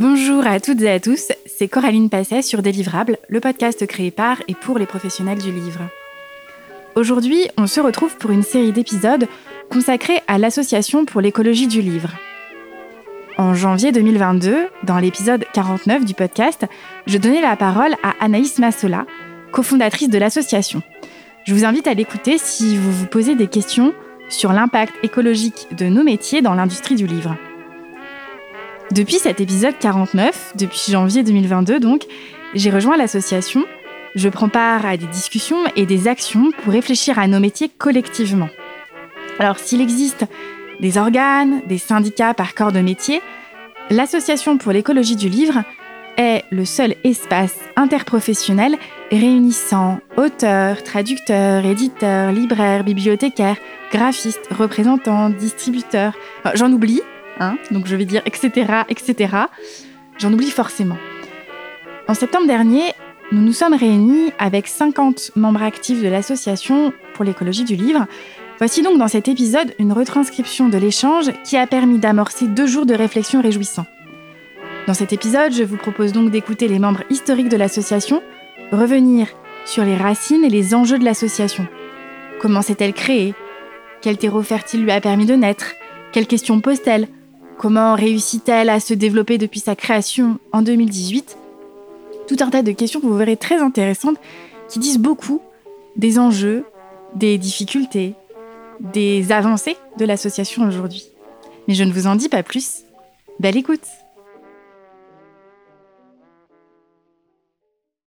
Bonjour à toutes et à tous, c'est Coraline Passet sur Délivrable, le podcast créé par et pour les professionnels du livre. Aujourd'hui, on se retrouve pour une série d'épisodes consacrés à l'Association pour l'écologie du livre. En janvier 2022, dans l'épisode 49 du podcast, je donnais la parole à Anaïs Massola, cofondatrice de l'association. Je vous invite à l'écouter si vous vous posez des questions sur l'impact écologique de nos métiers dans l'industrie du livre. Depuis cet épisode 49, depuis janvier 2022 donc, j'ai rejoint l'association. Je prends part à des discussions et des actions pour réfléchir à nos métiers collectivement. Alors s'il existe des organes, des syndicats par corps de métier, l'Association pour l'écologie du livre est le seul espace interprofessionnel réunissant auteurs, traducteurs, éditeurs, libraires, bibliothécaires, graphistes, représentants, distributeurs. J'en oublie, hein, donc je vais dire etc., etc. J'en oublie forcément. En septembre dernier, nous nous sommes réunis avec 50 membres actifs de l'association pour l'écologie du livre. Voici donc dans cet épisode une retranscription de l'échange qui a permis d'amorcer deux jours de réflexion réjouissants. Dans cet épisode, je vous propose donc d'écouter les membres historiques de l'association, revenir sur les racines et les enjeux de l'association. Comment s'est-elle créée? Quel terreau fertile lui a permis de naître? Quelles questions pose-t-elle? Comment réussit-elle à se développer depuis sa création en 2018 Tout un tas de questions que vous verrez très intéressantes qui disent beaucoup des enjeux, des difficultés, des avancées de l'association aujourd'hui. Mais je ne vous en dis pas plus. Belle écoute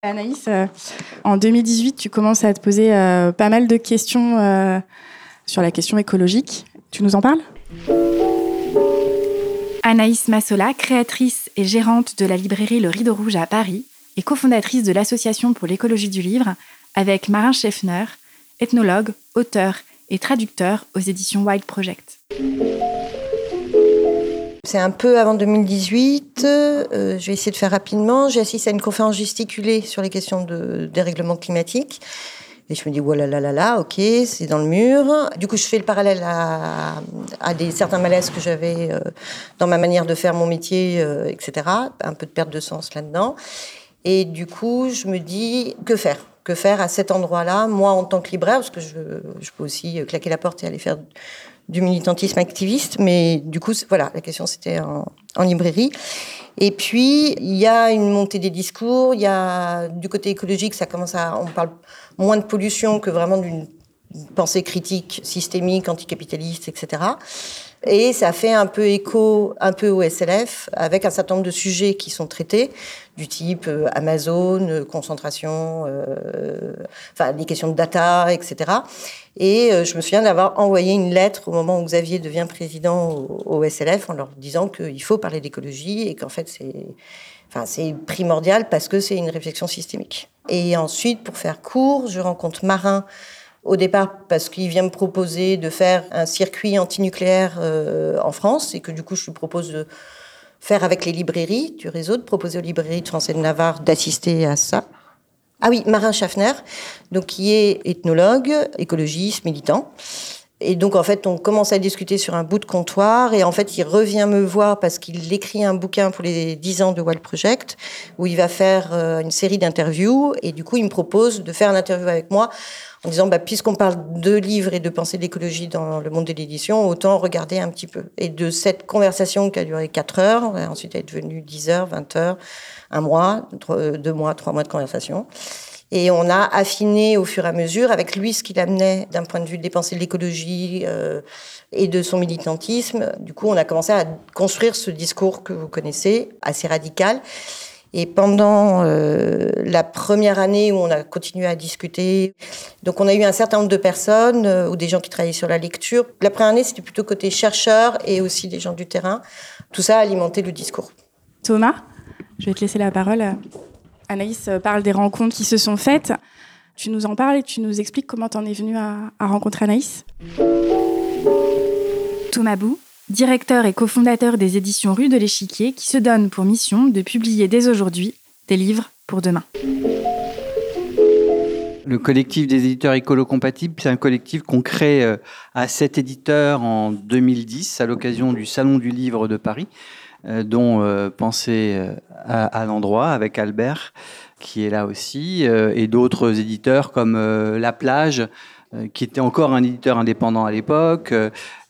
Anaïs, euh, en 2018, tu commences à te poser euh, pas mal de questions euh, sur la question écologique. Tu nous en parles? Anaïs Massola, créatrice et gérante de la librairie Le Rideau Rouge à Paris et cofondatrice de l'Association pour l'écologie du livre, avec Marin Scheffner, ethnologue, auteur et traducteur aux éditions Wild Project. C'est un peu avant 2018. Euh, je vais essayer de faire rapidement. J'ai assisté à une conférence gesticulée sur les questions de dérèglement climatique. Et je me dis, voilà, là, là, là, ok, c'est dans le mur. Du coup, je fais le parallèle à, des, certains malaises que j'avais euh, dans ma manière de faire mon métier, euh, etc. Un peu de perte de sens là-dedans. Et du coup, je me dis, que faire? Que faire à cet endroit-là, moi en tant que libraire, parce que je, peux aussi claquer la porte et aller faire du militantisme activiste, mais du coup, voilà, la question c'était en, librairie. Et puis, il y a une montée des discours, il y a du côté écologique, ça commence à, on parle moins de pollution que vraiment d'une pensée critique, systémique, anticapitaliste, etc. Et ça fait un peu écho, un peu au SLF, avec un certain nombre de sujets qui sont traités, du type euh, Amazon, euh, concentration, euh, enfin les questions de data, etc. Et je me souviens d'avoir envoyé une lettre au moment où Xavier devient président au SLF en leur disant qu'il faut parler d'écologie et qu'en fait c'est, enfin c'est primordial parce que c'est une réflexion systémique. Et ensuite, pour faire court, je rencontre Marin au départ parce qu'il vient me proposer de faire un circuit antinucléaire euh, en France et que du coup je lui propose de faire avec les librairies du réseau, de proposer aux librairies de Français de Navarre d'assister à ça. Ah oui, Marin Schaffner, donc qui est ethnologue, écologiste, militant. Et donc, en fait, on commence à discuter sur un bout de comptoir. Et en fait, il revient me voir parce qu'il écrit un bouquin pour les 10 ans de Wild Project, où il va faire euh, une série d'interviews. Et du coup, il me propose de faire une interview avec moi en disant, bah, puisqu'on parle de livres et de pensée d'écologie dans le monde de l'édition, autant regarder un petit peu. Et de cette conversation qui a duré 4 heures, ensuite elle est devenue 10 heures, 20 heures, un mois, deux mois, trois mois de conversation. Et on a affiné au fur et à mesure avec lui ce qu'il amenait d'un point de vue des pensées de l'écologie euh, et de son militantisme. Du coup, on a commencé à construire ce discours que vous connaissez, assez radical. Et pendant euh, la première année où on a continué à discuter, donc on a eu un certain nombre de personnes euh, ou des gens qui travaillaient sur la lecture. La première année, c'était plutôt côté chercheurs et aussi des gens du terrain. Tout ça a alimenté le discours. Thomas, je vais te laisser la parole. Anaïs parle des rencontres qui se sont faites. Tu nous en parles et tu nous expliques comment tu en es venu à, à rencontrer Anaïs Thomas Bou, directeur et cofondateur des éditions Rue de l'Échiquier, qui se donne pour mission de publier dès aujourd'hui des livres pour demain. Le collectif des éditeurs écolo-compatibles, c'est un collectif qu'on crée euh, à sept éditeurs en 2010 à l'occasion du Salon du Livre de Paris. Dont Penser à, l'endroit avec Albert, qui est là aussi, et d'autres éditeurs comme La Plage, qui était encore un éditeur indépendant à l'époque,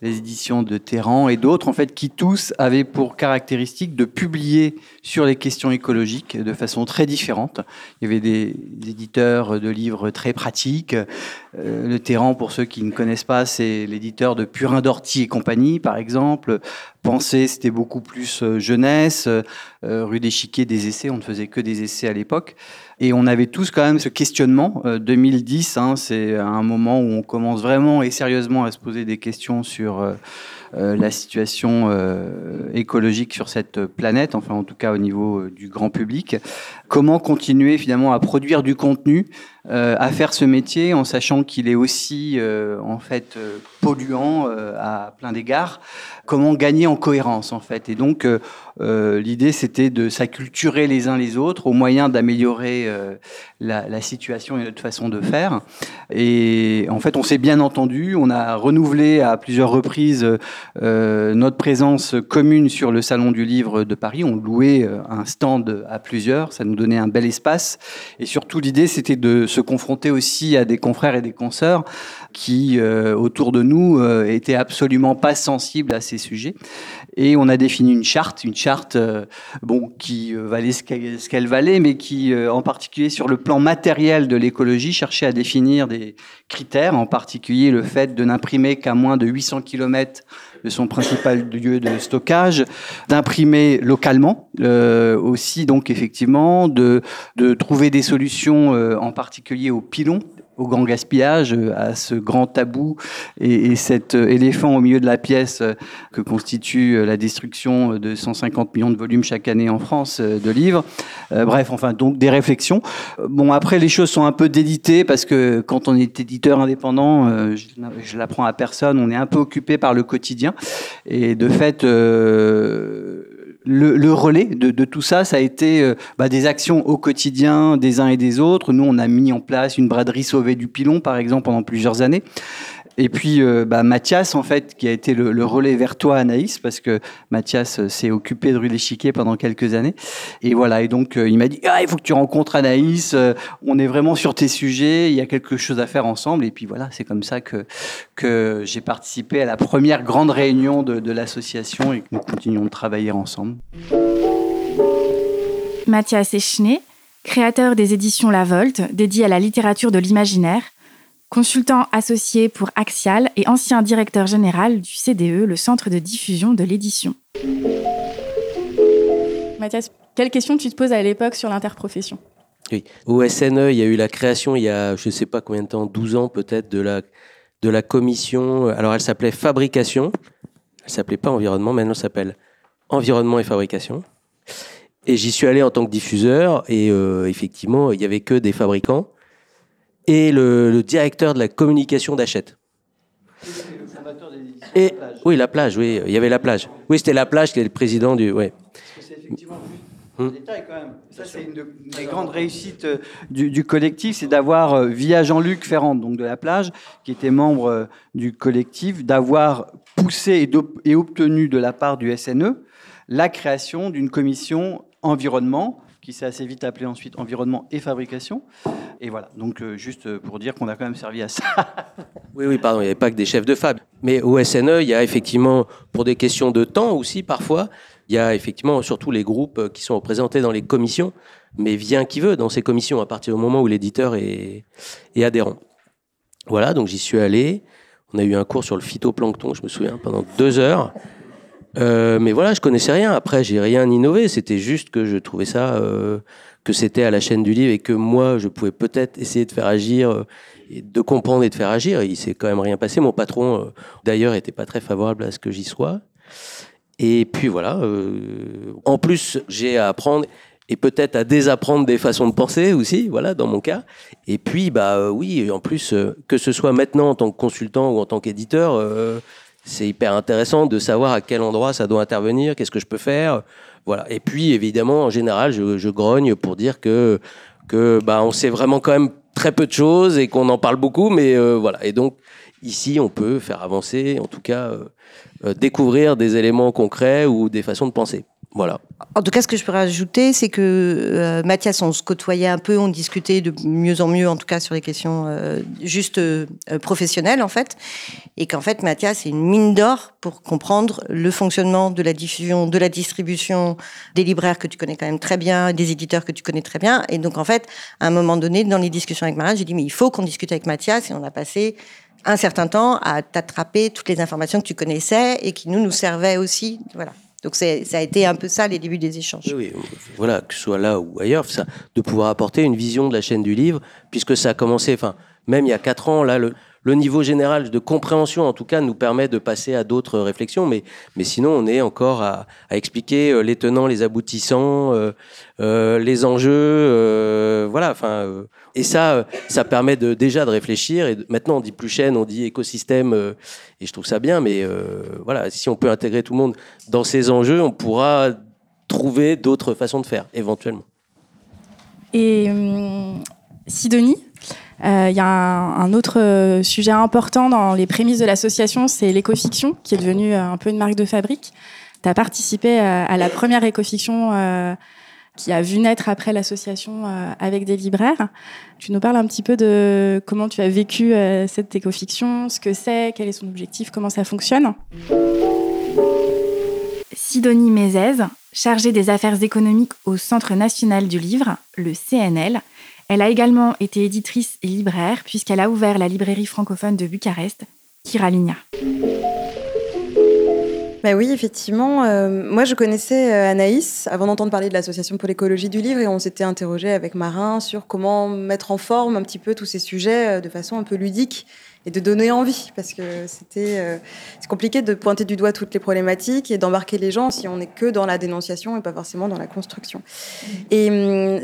les éditions de Terran et d'autres, en fait, qui tous avaient pour caractéristique de publier sur les questions écologiques de façon très différente. Il y avait des, éditeurs de livres très pratiques. Euh, le Terran, pour ceux qui ne connaissent pas, c'est l'éditeur de Purin d'Orty et compagnie, par exemple. Penser, c'était beaucoup plus euh, jeunesse. Euh, rue des Chiquets, des essais. On ne faisait que des essais à l'époque. Et on avait tous quand même ce questionnement. 2010, hein, c'est un moment où on commence vraiment et sérieusement à se poser des questions sur euh, euh, la situation euh, écologique sur cette planète, enfin en tout cas au niveau du grand public. Comment continuer finalement à produire du contenu, à faire ce métier en sachant qu'il est aussi en fait polluant à plein d'égards. Comment gagner en cohérence en fait Et donc l'idée c'était de s'acculturer les uns les autres au moyen d'améliorer la, situation et notre façon de faire. Et en fait on s'est bien entendu, on a renouvelé à plusieurs reprises euh, notre présence commune sur le Salon du Livre de Paris. On louait euh, un stand à plusieurs, ça nous donnait un bel espace. Et surtout, l'idée, c'était de se confronter aussi à des confrères et des consoeurs qui, euh, autour de nous, euh, étaient absolument pas sensibles à ces sujets. Et on a défini une charte, une charte bon, qui valait ce qu'elle valait, mais qui, en particulier sur le plan matériel de l'écologie, cherchait à définir des critères, en particulier le fait de n'imprimer qu'à moins de 800 km de son principal lieu de stockage, d'imprimer localement euh, aussi, donc effectivement, de, de trouver des solutions euh, en particulier aux pilons au grand gaspillage, euh, à ce grand tabou et, et, cet euh, éléphant au milieu de la pièce euh, que constitue la destruction de 150 millions de volumes chaque année en France de livres. bref, enfin, donc des réflexions. Bon, après, les choses sont un peu déditées parce que quand on est éditeur indépendant, je, je l'apprends à personne, on est un peu occupé par le quotidien. Et de fait, euh, le, relais de, tout ça, ça a été euh, bah, des actions au quotidien des uns et des autres. Nous, on a mis en place une braderie sauvée du pilon, par exemple, pendant plusieurs années. Et puis euh, bah, Mathias, en fait, qui a été le, relais vers toi, Anaïs, parce que Mathias euh, s'est occupé de Rue Chiquets pendant quelques années. Et voilà, et donc euh, il m'a dit, ah, il faut que tu rencontres Anaïs, on est vraiment sur tes sujets, il y a quelque chose à faire ensemble. Et puis voilà, c'est comme ça que, que j'ai participé à la première grande réunion de, de l'association et que nous continuons de travailler ensemble. Mathias Echné, créateur des éditions La Volte, dédié à la littérature de l'imaginaire, consultant associé pour Axial et ancien directeur général du CDE, le centre de diffusion de l'édition. Mathias, quelle question tu te poses à l'époque sur l'interprofession? Oui. Au SNE, il y a eu la création, il y a je ne sais pas combien de temps, 12 ans peut-être, de la, de la commission. Alors elle s'appelait Fabrication. Elle s'appelait pas Environnement, maintenant elle s'appelle Environnement et Fabrication. Et j'y suis allé en tant que diffuseur et euh, effectivement, il y avait que des fabricants et le, directeur de la communication d'Achète. Et oui, la plage, oui, il y avait la plage. Oui, c'était la plage qui est le président du. Ouais. c'est effectivement hum. détail quand même. Ça, c'est une des grandes réussites euh, du, collectif, c'est d'avoir, euh, via Jean-Luc Ferrand, donc de la plage, qui était membre euh, du collectif, d'avoir poussé et obtenu de la part du SNE la création d'une commission environnement qui s'est assez vite appelé ensuite environnement et fabrication. Et voilà, donc euh, juste pour dire qu'on a quand même servi à ça. oui, oui, pardon, il n'y avait pas que des chefs de fab. Mais au SNE, il y a effectivement, pour des questions de temps aussi parfois, il y a effectivement surtout les groupes qui sont représentés dans les commissions, mais vient qui veut dans ces commissions à partir du moment où l'éditeur est, est adhérent. Voilà, donc j'y suis allé. On a eu un cours sur le phytoplancton, je me souviens, pendant deux heures. Euh, mais voilà, je connaissais rien. Après, j'ai rien innové. C'était juste que je trouvais ça, euh, que c'était à la chaîne du livre et que moi, je pouvais peut-être essayer de faire agir, euh, de comprendre et de faire agir. il s'est quand même rien passé. Mon patron, euh, d'ailleurs, était pas très favorable à ce que j'y sois. Et puis voilà. en plus, j'ai à apprendre et peut-être à désapprendre des façons de penser aussi, voilà, dans mon cas. Et puis, bah oui, en plus, que ce soit maintenant en tant que consultant ou en tant qu'éditeur, c'est hyper intéressant de savoir à quel endroit ça doit intervenir, qu'est-ce que je peux faire. Voilà. Et puis, évidemment, en général, je, grogne pour dire que, que bah, on sait vraiment quand même très peu de choses et qu'on en parle beaucoup, mais euh, voilà. Et donc, ici, on peut faire avancer, en tout cas, euh, euh, découvrir des éléments concrets ou des façons de penser. Voilà. En tout cas, ce que je peux rajouter, c'est que euh, Mathias, on se côtoyait un peu, on discutait de mieux en mieux, en tout cas sur les questions euh, juste euh, professionnelles, en fait. Et qu'en fait, Mathias est une mine d'or pour comprendre le fonctionnement de la diffusion, de la distribution des libraires que tu connais quand même très bien, des éditeurs que tu connais très bien. Et donc, en fait, à un moment donné, dans les discussions avec Marin, j'ai dit, mais il faut qu'on discute avec Mathias. Et on a passé un certain temps à t'attraper toutes les informations que tu connaissais et qui nous, nous servaient aussi. Voilà. Donc ça a été un peu ça les débuts des échanges. Oui, voilà, que ce soit là ou ailleurs, ça, de pouvoir apporter une vision de la chaîne du livre, puisque ça a commencé, même il y a quatre ans, là, le, niveau général de compréhension, en tout cas, nous permet de passer à d'autres réflexions. Mais, mais sinon, on est encore à, expliquer euh, les tenants, les aboutissants, euh, euh, les enjeux. Voilà. Enfin, et ça, ça permet de, déjà de réfléchir. Et maintenant, on dit plus chaîne, on dit écosystème. et je trouve ça bien. Mais voilà, si on peut intégrer tout le monde dans ces enjeux, on pourra trouver d'autres façons de faire, éventuellement. Et hum, Sidonie, il y a un, autre euh, sujet important dans les prémices de l'association, c'est l'écofiction, qui est devenue euh, un peu une marque de fabrique. Tu as participé à, la première écofiction qui a vu naître après l'association avec des libraires. Tu nous parles un petit peu de comment tu as vécu cette écofiction, ce que c'est, quel est son objectif, comment ça fonctionne? Sidonie Mézès, chargée des affaires économiques au Centre national du livre, le CNL, elle a également été éditrice et libraire puisqu'elle a ouvert la librairie francophone de Bucarest, Kiraligna. Bah oui, effectivement. Euh, moi, je connaissais euh, Anaïs avant d'entendre parler de l'Association pour l'écologie du livre et on s'était interrogé avec Marin sur comment mettre en forme un petit peu tous ces sujets euh, de façon un peu ludique et de donner envie parce que c'était compliqué de pointer du doigt toutes les problématiques et d'embarquer les gens si on n'est que dans la dénonciation et pas forcément dans la construction. Hum,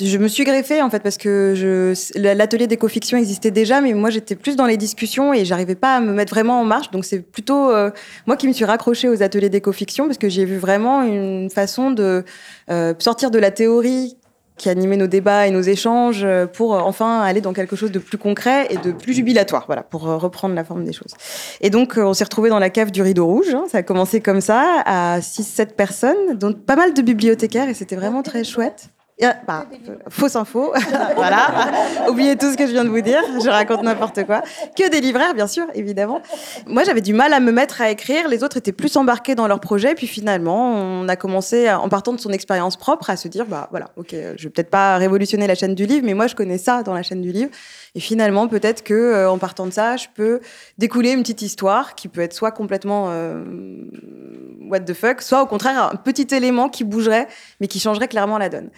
je me suis greffée en fait parce que je, l'atelier d'éco-fiction existait déjà, mais moi j'étais plus dans les discussions et j'arrivais pas à me mettre vraiment en marche. Donc c'est plutôt euh, moi qui me suis raccrochée aux ateliers d'éco-fiction parce que j'ai vu vraiment une façon de euh, sortir de la théorie qui animait nos débats et nos échanges euh, pour enfin aller dans quelque chose de plus concret et de plus jubilatoire, voilà, pour reprendre la forme des choses. Et donc, on s'est retrouvé dans la cave du Rideau Rouge. Hein. ça a commencé comme ça, à 6-7 personnes, dont pas mal de bibliothécaires, et c'était vraiment très chouette. Bah, fausse info, voilà. Oubliez tout ce que je viens de vous dire, je raconte n'importe quoi. Que des libraires, bien sûr, évidemment. Moi, j'avais du mal à me mettre à écrire, les autres étaient plus embarqués dans leur projet, puis finalement, on a commencé, en partant de son expérience propre, à se dire, bah voilà, ok, je vais peut-être pas révolutionner la chaîne du livre, mais moi, je connais ça dans la chaîne du livre. Et finalement, peut-être que euh, en partant de ça, je peux découler une petite histoire qui peut être soit complètement euh, what the fuck, soit au contraire un petit élément qui bougerait, mais qui changerait clairement la donne.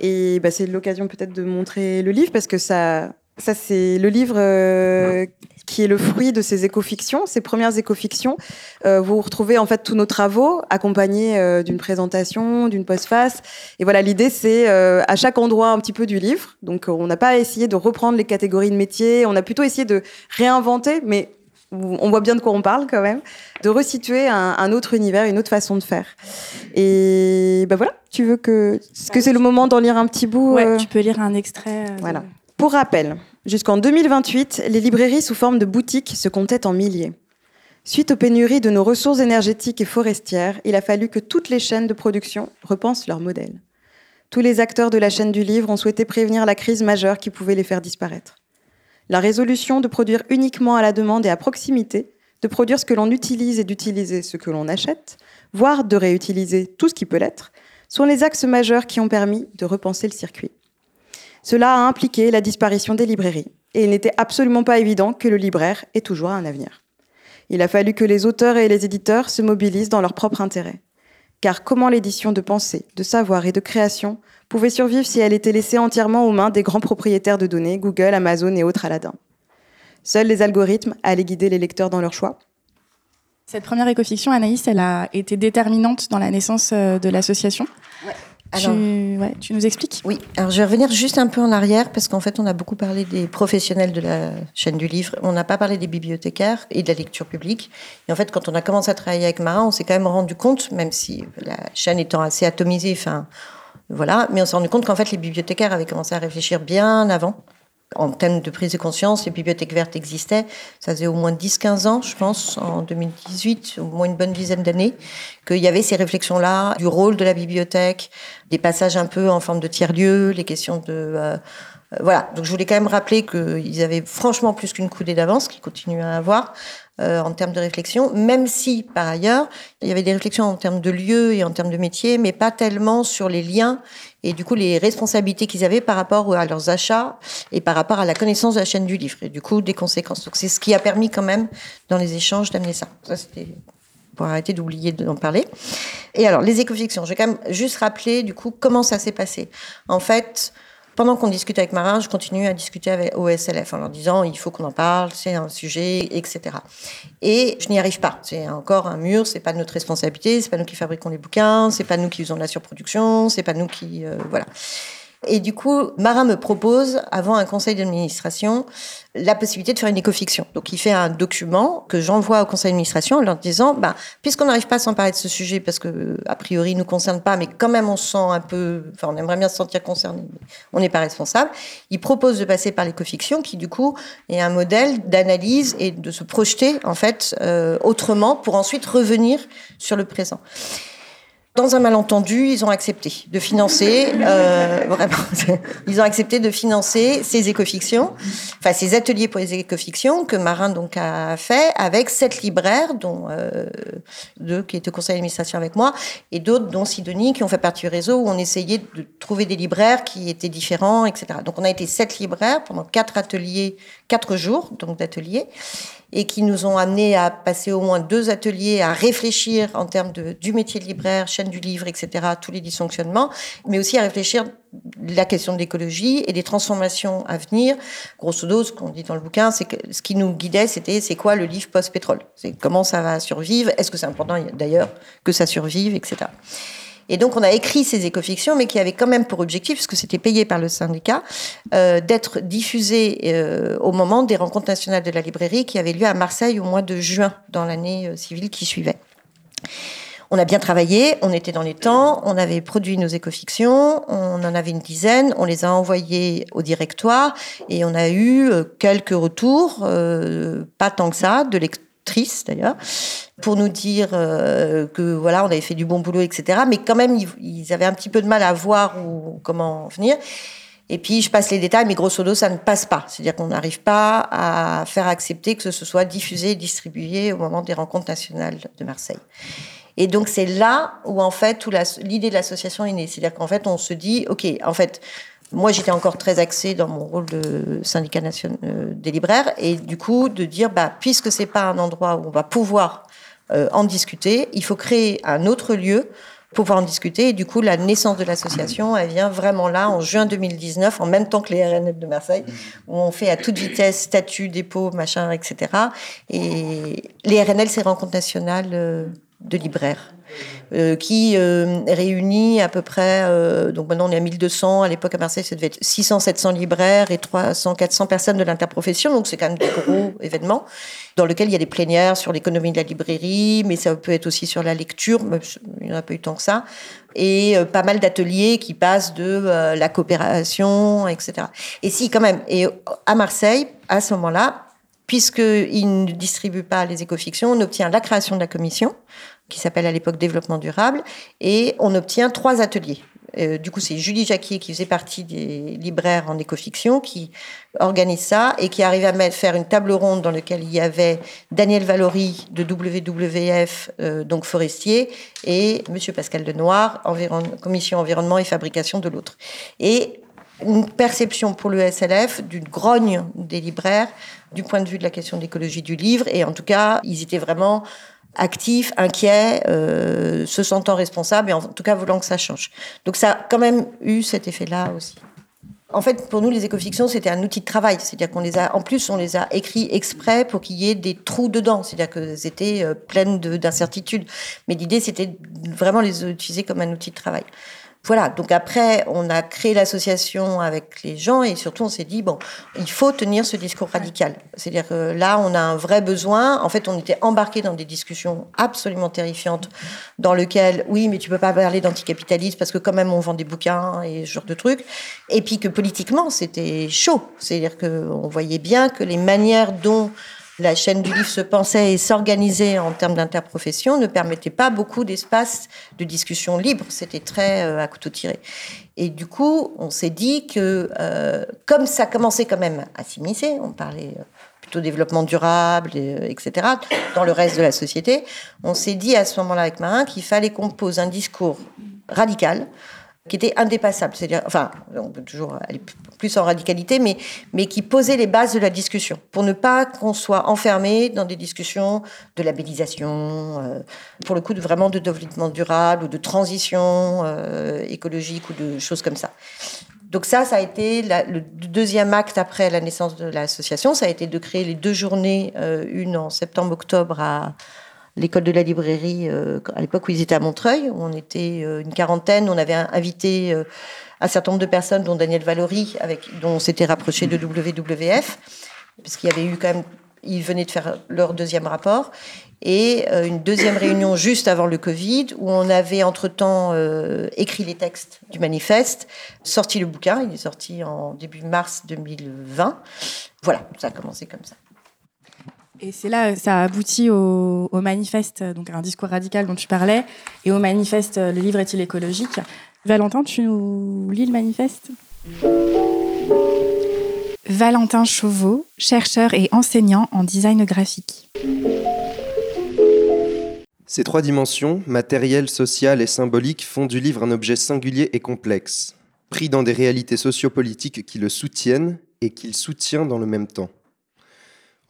Et bah, c'est l'occasion peut-être de montrer le livre parce que ça, ça c'est le livre euh, qui est le fruit de ces écofictions, ces premières écofictions. Euh, vous retrouvez en fait tous nos travaux accompagnés euh, d'une présentation, d'une postface. Et voilà, l'idée c'est euh, à chaque endroit un petit peu du livre. Donc on n'a pas essayé de reprendre les catégories de métiers, on a plutôt essayé de réinventer, mais on voit bien de quoi on parle quand même, de resituer un, autre univers, une autre façon de faire. Et ben voilà, tu veux que, est-ce que c'est le moment d'en lire un petit bout Ouais, tu peux lire un extrait. Voilà. Pour rappel, jusqu'en 2028, les librairies sous forme de boutiques se comptaient en milliers. Suite aux pénuries de nos ressources énergétiques et forestières, il a fallu que toutes les chaînes de production repensent leur modèle. Tous les acteurs de la chaîne du livre ont souhaité prévenir la crise majeure qui pouvait les faire disparaître. La résolution de produire uniquement à la demande et à proximité, de produire ce que l'on utilise et d'utiliser ce que l'on achète, voire de réutiliser tout ce qui peut l'être, sont les axes majeurs qui ont permis de repenser le circuit. Cela a impliqué la disparition des librairies, et il n'était absolument pas évident que le libraire ait toujours un avenir. Il a fallu que les auteurs et les éditeurs se mobilisent dans leur propre intérêt. Car comment l'édition de pensée, de savoir et de création pouvait survivre si elle était laissée entièrement aux mains des grands propriétaires de données, Google, Amazon et autres Aladdin? Seuls les algorithmes allaient guider les lecteurs dans leur choix? Cette première écofiction, Anaïs, elle a été déterminante dans la naissance euh, de l'association? Tu, nous expliques? Oui, alors je vais revenir juste un peu en arrière parce qu'en fait, on a beaucoup parlé des professionnels de la chaîne du livre. On n'a pas parlé des bibliothécaires et de la lecture publique. Et en fait, quand on a commencé à travailler avec Marin, on s'est quand même rendu compte, même si la chaîne étant assez atomisée, enfin, voilà, mais on s'est rendu compte qu'en fait, les bibliothécaires avaient commencé à réfléchir bien avant en termes de prise de conscience, les bibliothèques vertes existaient. Ça faisait au moins 10-15 ans, je pense, en 2018, au moins une bonne dizaine d'années, qu'il y avait ces réflexions-là, du rôle de la bibliothèque, des passages un peu en forme de tiers-lieu, les questions de... Euh, euh, voilà, donc je voulais quand même rappeler qu'ils avaient franchement plus qu'une coudée d'avance, qu'ils continuent à avoir, euh, en termes de réflexion, même si, par ailleurs, il y avait des réflexions en termes de lieu et en termes de métier, mais pas tellement sur les liens et du coup les responsabilités qu'ils avaient par rapport à leurs achats et par rapport à la connaissance de la chaîne du livre, et du coup des conséquences. Donc c'est ce qui a permis quand même, dans les échanges, d'amener ça. Ça, c'était pour arrêter d'oublier d'en parler. Et alors, les écofictions, je vais quand même juste rappeler, du coup, comment ça s'est passé. En fait, pendant qu'on discute avec Marin, je continue à discuter avec OSLF en leur disant il faut qu'on en parle, c'est un sujet, etc. Et je n'y arrive pas. C'est encore un mur, c'est pas notre responsabilité, c'est pas nous qui fabriquons les bouquins, c'est pas nous qui faisons de la surproduction, c'est pas nous qui euh, voilà. Et du coup, Marin me propose, avant un conseil d'administration, la possibilité de faire une écofiction. Donc, il fait un document que j'envoie au conseil d'administration en leur disant, bah, puisqu'on n'arrive pas à s'emparer de ce sujet, parce que, a priori, il nous concerne pas, mais quand même, on se sent un peu, enfin, on aimerait bien se sentir concerné, mais on n'est pas responsable. Il propose de passer par l'écofiction, qui, du coup, est un modèle d'analyse et de se projeter, en fait, euh, autrement pour ensuite revenir sur le présent. Dans un malentendu, ils ont accepté de financer, euh, vraiment, ils ont accepté de financer ces écofictions, enfin ces ateliers pour les écofictions que Marin donc a fait avec sept libraires, dont euh, deux qui étaient au conseil d'administration avec moi, et d'autres dont Sidonie qui ont fait partie du réseau où on essayait de trouver des libraires qui étaient différents, etc. Donc on a été sept libraires pendant quatre ateliers, quatre jours donc d'ateliers et qui nous ont amené à passer au moins deux ateliers, à réfléchir en termes de, du métier de libraire, chaîne du livre, etc., tous les dysfonctionnements, mais aussi à réfléchir la question de l'écologie et des transformations à venir. Grosso modo, ce qu'on dit dans le bouquin, c'est que ce qui nous guidait, c'était c'est quoi le livre post-pétrole? C'est comment ça va survivre? Est-ce que c'est important d'ailleurs que ça survive, etc. Et donc, on a écrit ces écofictions, mais qui avaient quand même pour objectif, puisque c'était payé par le syndicat, euh, d'être diffusées euh, au moment des rencontres nationales de la librairie qui avaient lieu à Marseille au mois de juin, dans l'année euh, civile qui suivait. On a bien travaillé, on était dans les temps, on avait produit nos écofictions, on en avait une dizaine, on les a envoyées au directoire et on a eu quelques retours, pas tant que ça, de lecteurs triste d'ailleurs, pour nous dire euh, que voilà, on avait fait du bon boulot, etc. Mais quand même, ils, avaient un petit peu de mal à voir où, comment venir. Et puis, je passe les détails, mais grosso modo, ça ne passe pas. C'est-à-dire qu'on n'arrive pas à faire accepter que ce soit diffusé et distribué au moment des rencontres nationales de Marseille. Et donc, c'est là où, en fait, l'idée de l'association est née. C'est-à-dire qu'en fait, on se dit, OK, en fait, moi, j'étais encore très axée dans mon rôle de syndicat national euh, des libraires, et du coup, de dire, bah, puisque c'est pas un endroit où on va pouvoir euh, en discuter, il faut créer un autre lieu pour pouvoir en discuter. Et du coup, la naissance de l'association, elle vient vraiment là, en juin 2019, en même temps que les RNL de Marseille, où on fait à toute vitesse statut, dépôt, machin, etc. Et les RNL, c'est Rencontre nationale euh, de libraires. Euh, qui euh, réunit à peu près, euh, donc maintenant on est à 1200, à l'époque à Marseille ça devait être 600-700 libraires et 300-400 personnes de l'interprofession, donc c'est quand même des gros événements dans lesquels il y a des plénières sur l'économie de la librairie, mais ça peut être aussi sur la lecture, il n'y en a pas eu tant que ça, et pas mal d'ateliers qui passent de la coopération, etc. Et si quand même, et à Marseille, à ce moment-là, puisqu'ils ne distribuent pas les écofictions, on obtient la création de la commission, qui s'appelle à l'époque Développement durable, et on obtient trois ateliers. Euh, du coup, c'est Julie Jacquier qui faisait partie des libraires en écofiction qui organise ça et qui arrive à faire une table ronde dans laquelle il y avait Daniel Valory de WWF, euh, donc forestier, et Monsieur Pascal Lenoir, commission environnement et fabrication de l'autre. Et une perception pour le SLF d'une grogne des libraires du point de vue de la question de l'écologie du livre. Et en tout cas, ils étaient vraiment actifs, inquiets, euh, se sentant responsables et en tout cas voulant que ça change. Donc ça a quand même eu cet effet-là aussi. En fait, pour nous, les écofictions, c'était un outil de travail. C'est-à-dire qu'on les a, en plus, on les a écrits exprès pour qu'il y ait des trous dedans. C'est-à-dire qu'elles étaient euh, pleines d'incertitudes. Mais l'idée, c'était vraiment les utiliser comme un outil de travail. Voilà, donc après, on a créé l'association avec les gens et surtout on s'est dit, bon, il faut tenir ce discours radical. C'est-à-dire que là, on a un vrai besoin. En fait, on était embarqué dans des discussions absolument terrifiantes dans lesquelles, oui, mais tu peux pas parler d'anticapitalisme parce que quand même on vend des bouquins et ce genre de trucs. Et puis que politiquement, c'était chaud. C'est-à-dire qu'on voyait bien que les manières dont la chaîne du livre se pensait et s'organisait en termes d'interprofession ne permettait pas beaucoup d'espace de discussion libre. C'était très euh, à couteau tiré. Et du coup, on s'est dit que, euh, comme ça commençait quand même à s'immiscer, on parlait euh, plutôt développement durable, etc., dans le reste de la société, on s'est dit à ce moment-là avec Marin qu'il fallait qu'on pose un discours radical qui était indépassable. C'est-à-dire, enfin, on peut toujours aller plus en radicalité, mais, mais qui posait les bases de la discussion, pour ne pas qu'on soit enfermé dans des discussions de labellisation, euh, pour le coup, de, vraiment de développement durable ou de transition euh, écologique ou de choses comme ça. Donc ça, ça a été le deuxième acte après la naissance de l'association, ça a été de créer les deux journées, euh, une en septembre-octobre à l'école de la librairie, euh, à l'époque où ils étaient à Montreuil. On était euh, une quarantaine. On avait invité euh, un certain nombre de personnes, dont Daniel Valory, avec, dont on s'était rapproché de WWF, parce qu'il y avait eu quand même, ils venaient de faire leur deuxième rapport, et une deuxième réunion juste avant le Covid, où on avait entre-temps écrit les textes du manifeste, sorti le bouquin, il est sorti en début mars 2020. Voilà, ça a commencé comme ça. Et c'est là, ça aboutit au, manifeste, donc un discours radical dont tu parlais, et au manifeste Le livre est-il écologique? Valentin, tu nous lis le manifeste? Valentin Chauveau, chercheur et enseignant en design graphique. Ces trois dimensions, matérielle, sociale et symbolique, font du livre un objet singulier et complexe, pris dans des réalités sociopolitiques qui le soutiennent et qu'il soutient dans le même temps.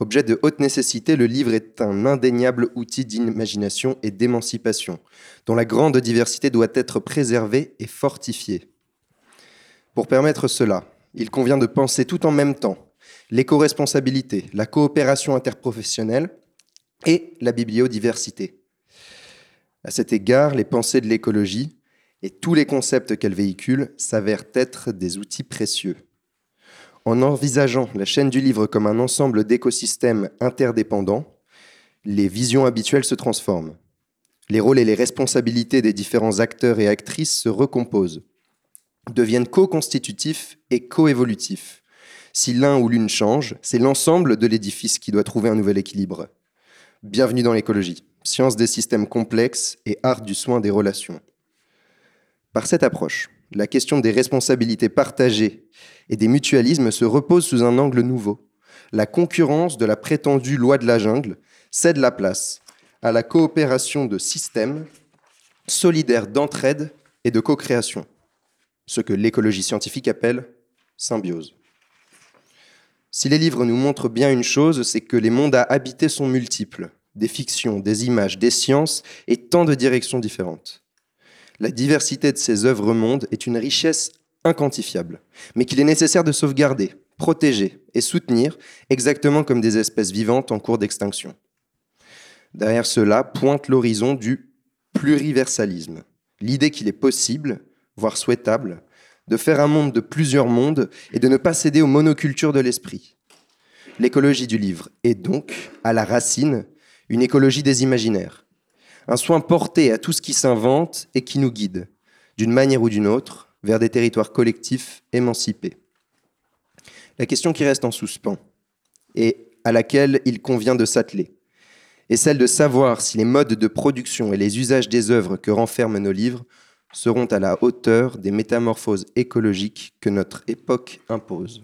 Objet de haute nécessité, le livre est un indéniable outil d'imagination et d'émancipation, dont la grande diversité doit être préservée et fortifiée. Pour permettre cela, il convient de penser tout en même temps l'éco-responsabilité, la coopération interprofessionnelle et la bibliodiversité. À cet égard, les pensées de l'écologie et tous les concepts qu'elle véhicule s'avèrent être des outils précieux. En envisageant la chaîne du livre comme un ensemble d'écosystèmes interdépendants, les visions habituelles se transforment. Les rôles et les responsabilités des différents acteurs et actrices se recomposent, deviennent co-constitutifs et co-évolutifs. Si l'un ou l'une change, c'est l'ensemble de l'édifice qui doit trouver un nouvel équilibre. Bienvenue dans l'écologie, science des systèmes complexes et art du soin des relations. Par cette approche, la question des responsabilités partagées et des mutualismes se repose sous un angle nouveau. La concurrence de la prétendue loi de la jungle cède la place à la coopération de systèmes solidaires d'entraide et de co-création, ce que l'écologie scientifique appelle symbiose. Si les livres nous montrent bien une chose, c'est que les mondes à habiter sont multiples, des fictions, des images, des sciences et tant de directions différentes. La diversité de ces œuvres mondes est une richesse inquantifiable, mais qu'il est nécessaire de sauvegarder, protéger et soutenir, exactement comme des espèces vivantes en cours d'extinction. Derrière cela pointe l'horizon du pluriversalisme, l'idée qu'il est possible, voire souhaitable, de faire un monde de plusieurs mondes et de ne pas céder aux monocultures de l'esprit. L'écologie du livre est donc, à la racine, une écologie des imaginaires, un soin porté à tout ce qui s'invente et qui nous guide, d'une manière ou d'une autre, vers des territoires collectifs émancipés. La question qui reste en suspens et à laquelle il convient de s'atteler est celle de savoir si les modes de production et les usages des œuvres que renferment nos livres seront à la hauteur des métamorphoses écologiques que notre époque impose.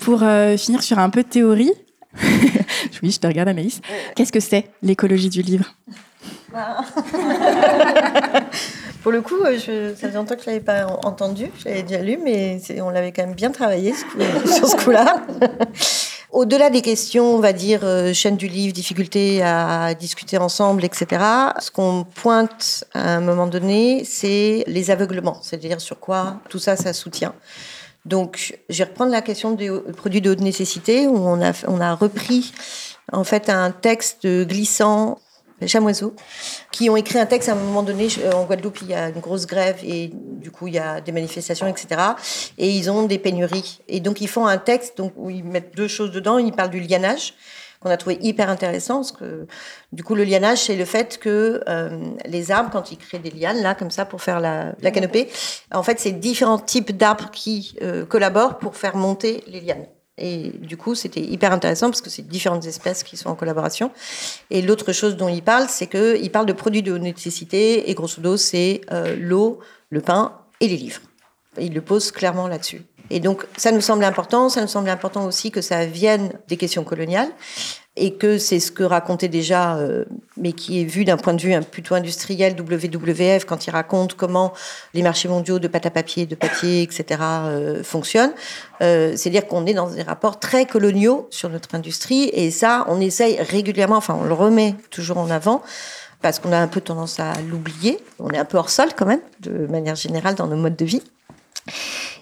Pour euh, finir sur un peu de théorie, oui, je te regarde, Anaïs. Qu'est-ce que c'est l'écologie du livre? Pour le coup, je, ça fait longtemps que je l'avais pas entendu, je l'avais déjà lu, mais on l'avait quand même bien travaillé sur ce coup-là. Au-delà des questions, on va dire, euh, chaîne du livre, difficulté à discuter ensemble, etc., ce qu'on pointe à un moment donné, c'est les aveuglements, c'est-à-dire sur quoi tout ça, ça soutient. Donc, je vais reprendre la question des produits de haute nécessité, où on a, on a repris en fait un texte glissant Chamoiseau, qui ont écrit un texte à un moment donné. euh, En Guadeloupe, il y a une grosse grève et du coup, il y a des manifestations, etc. Et ils ont des pénuries. Et donc, ils font un texte donc, où ils mettent deux choses dedans. Ils parlent du lianage qu'on a trouvé hyper intéressant, parce que du coup, le lianage, c'est le fait que euh, les arbres, quand ils créent des lianes, là, comme ça, pour faire la, la canopée, en fait, c'est différents types d'arbres qui euh, collaborent pour faire monter les lianes. Et du coup, c'était hyper intéressant parce que c'est différentes espèces qui sont en collaboration. Et l'autre chose dont il parle, c'est qu'il parle de produits de haute nécessité, et grosso modo, c'est euh, l'eau, le pain et les livres. Il le pose clairement là-dessus. Et donc, ça nous semble important. Ça nous semble important aussi que ça vienne des questions coloniales et que c'est ce que racontait déjà, euh, mais qui est vu d'un point de vue plutôt industriel, WWF, quand il raconte comment les marchés mondiaux de pâte à papier, de papier, etc. Euh, fonctionnent. Euh, C'est-à-dire qu'on est dans des rapports très coloniaux sur notre industrie et ça, on essaye régulièrement, enfin, on le remet toujours en avant parce qu'on a un peu tendance à l'oublier. On est un peu hors sol quand même, de manière générale, dans nos modes de vie.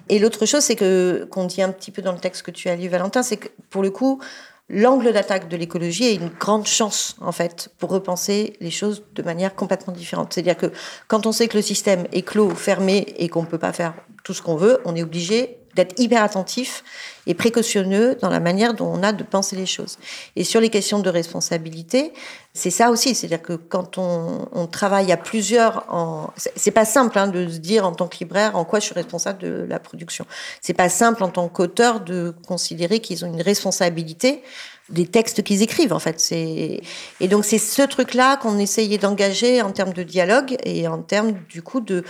Et l'autre chose, c'est que qu'on dit un petit peu dans le texte que tu as lu, Valentin, c'est que pour le coup, l'angle d'attaque de l'écologie est une grande chance en fait pour repenser les choses de manière complètement différente. C'est-à-dire que quand on sait que le système est clos, fermé et qu'on ne peut pas faire tout ce qu'on veut, on est obligé d'être hyper attentif et précautionneux dans la manière dont on a de penser les choses. Et sur les questions de responsabilité, c'est ça aussi, c'est-à-dire que quand on, travaille à plusieurs, en... c'est pas simple hein, de se dire en tant que libraire en quoi je suis responsable de la production. C'est pas simple en tant qu'auteur de considérer qu'ils ont une responsabilité des textes qu'ils écrivent en fait. C'est et donc c'est ce truc-là qu'on essayait d'engager en termes de dialogue et en termes du coup de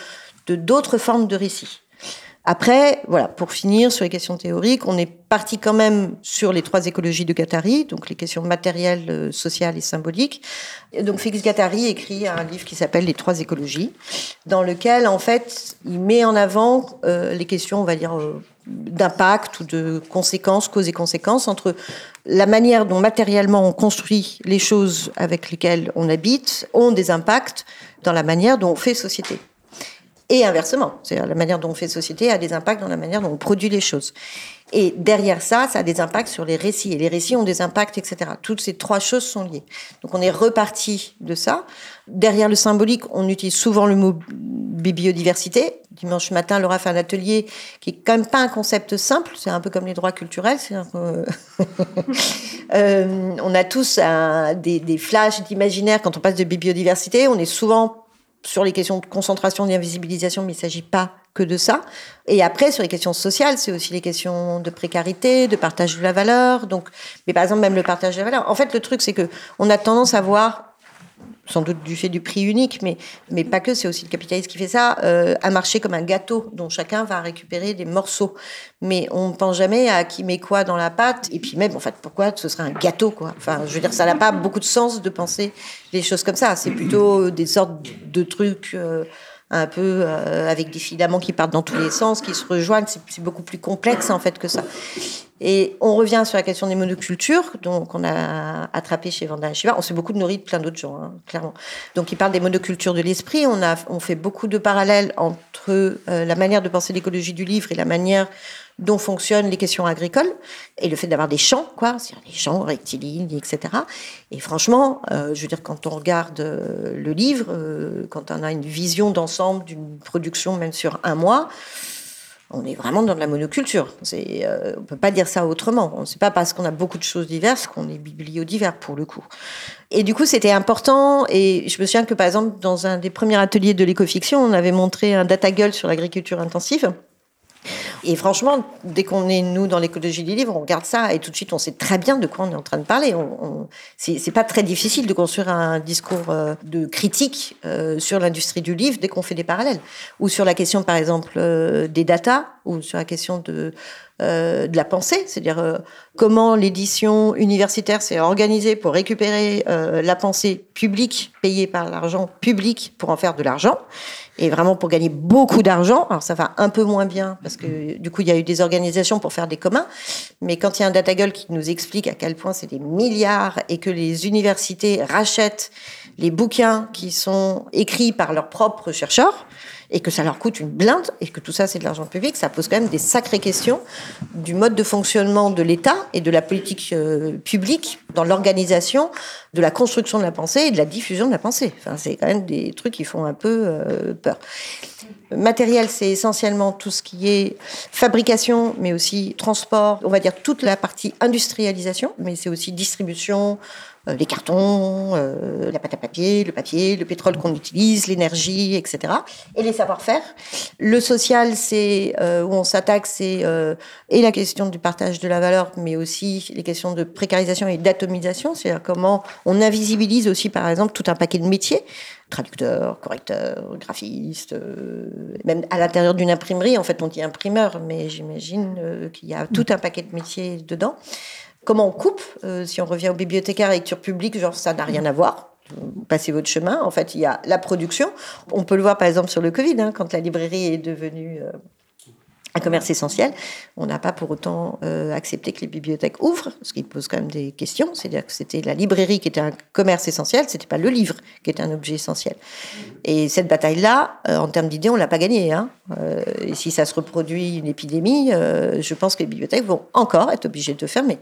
de d'autres formes de récits. Après, voilà, pour finir sur les questions théoriques, on est parti quand même sur les trois écologies de Guattari, donc les questions matérielles, sociales et symboliques. Donc Félix Guattari écrit un livre qui s'appelle Les trois écologies, dans lequel en fait il met en avant euh, les questions, on va dire, euh, d'impact ou de conséquences, causes et conséquences entre la manière dont matériellement on construit les choses avec lesquelles on habite ont des impacts dans la manière dont on fait société et inversement. C'est-à-dire la manière dont on fait société a des impacts dans la manière dont on produit les choses. Et derrière ça, ça a des impacts sur les récits. Et les récits ont des impacts, etc. Toutes ces trois choses sont liées. Donc on est reparti de ça. Derrière le symbolique, on utilise souvent le mot bibliodiversité. Dimanche matin, Laura fait un atelier qui est quand même pas un concept simple. C'est un peu comme les droits culturels. Euh... on a tous des, des flashs d'imaginaire quand on passe de bibliodiversité. On est souvent sur les questions de concentration, d'invisibilisation, mais il ne s'agit pas que de ça. Et après, sur les questions sociales, c'est aussi les questions de précarité, de partage de la valeur. Donc, mais par exemple, même le partage de la valeur. En fait, le truc, c'est que on a tendance à voir, sans doute du fait du prix unique, mais, mais pas que, c'est aussi le capitalisme qui fait ça, euh, un marché comme un gâteau dont chacun va récupérer des morceaux. Mais on ne pense jamais à qui met quoi dans la pâte. Et puis même, en fait, pourquoi ce serait un gâteau, quoi Enfin, je veux dire, ça n'a pas beaucoup de sens de penser les choses comme ça. C'est plutôt des sortes de trucs... Euh, un peu euh, avec des filaments qui partent dans tous les sens, qui se rejoignent. C'est beaucoup plus complexe en fait que ça. Et on revient sur la question des monocultures, donc on a attrapé chez Vanda Shiva. On s'est beaucoup nourri de plein d'autres gens, hein, clairement. Donc il parle des monocultures de l'esprit. On a, on fait beaucoup de parallèles entre euh, la manière de penser l'écologie du livre et la manière dont fonctionnent les questions agricoles et le fait d'avoir des champs, quoi, c'est-à-dire des champs rectilignes, etc. Et franchement, euh, je veux dire, quand on regarde euh, le livre, euh, quand on a une vision d'ensemble d'une production, même sur un mois, on est vraiment dans de la monoculture. Euh, on peut pas dire ça autrement. C'est pas parce qu'on a beaucoup de choses diverses qu'on est bibliodivers pour le coup. Et du coup, c'était important. Et je me souviens que par exemple, dans un des premiers ateliers de l'écofiction, on avait montré un data gueule sur l'agriculture intensive. Et franchement, dès qu'on est, nous, dans l'écologie du livre, on regarde ça et tout de suite, on sait très bien de quoi on est en train de parler. C'est pas très difficile de construire un discours euh, de critique euh, sur l'industrie du livre dès qu'on fait des parallèles. Ou sur la question, par exemple, euh, des datas, ou sur la question de, la pensée, c'est-à-dire comment l'édition universitaire s'est organisée pour récupérer la pensée publique payée par l'argent public pour en faire de l'argent et vraiment pour gagner beaucoup d'argent. Alors ça va un peu moins bien parce que du coup il y a eu des organisations pour faire des communs, mais quand il y a un data qui nous explique à quel point c'est des milliards et que les universités rachètent les bouquins qui sont écrits par leurs propres chercheurs et que ça leur coûte une blinde et que tout ça c'est de l'argent public, ça pose quand même des sacrées questions du mode de fonctionnement de l'État et de la politique euh, publique dans l'organisation de la construction de la pensée et de la diffusion de la pensée. Enfin, c'est quand même des trucs qui font un peu euh, peur. Matériel, c'est essentiellement tout ce qui est fabrication, mais aussi transport, on va dire toute la partie industrialisation, mais c'est aussi distribution, les cartons, euh, la pâte à papier, le papier, le pétrole qu'on utilise, l'énergie, etc. Et les savoir-faire. Le social, c'est euh, où on s'attaque, c'est et la question du partage de la valeur, mais aussi les questions de précarisation et d'atomisation, c'est-à-dire comment on invisibilise aussi, par exemple, tout un paquet de métiers traducteur, correcteur, graphiste, même à l'intérieur d'une imprimerie, en fait on dit imprimeur, mais j'imagine qu'il y a tout un paquet de métiers dedans. Comment on coupe euh, Si on revient aux bibliothécaires et lecture publique, genre ça n'a rien à voir. Passez votre chemin. En fait, il y a la production. On peut le voir par exemple sur le Covid, hein, quand la librairie est devenue euh, un commerce essentiel. On n'a pas pour autant euh, accepté que les bibliothèques ouvrent, ce qui pose quand même des questions. C'est-à-dire que c'était la librairie qui était un commerce essentiel, c'était pas le livre qui était un objet essentiel. Et cette bataille-là, en termes d'idées, on l'a pas gagnée. Hein. et si ça se reproduit une épidémie, je pense que les bibliothèques vont encore être obligées de fermer.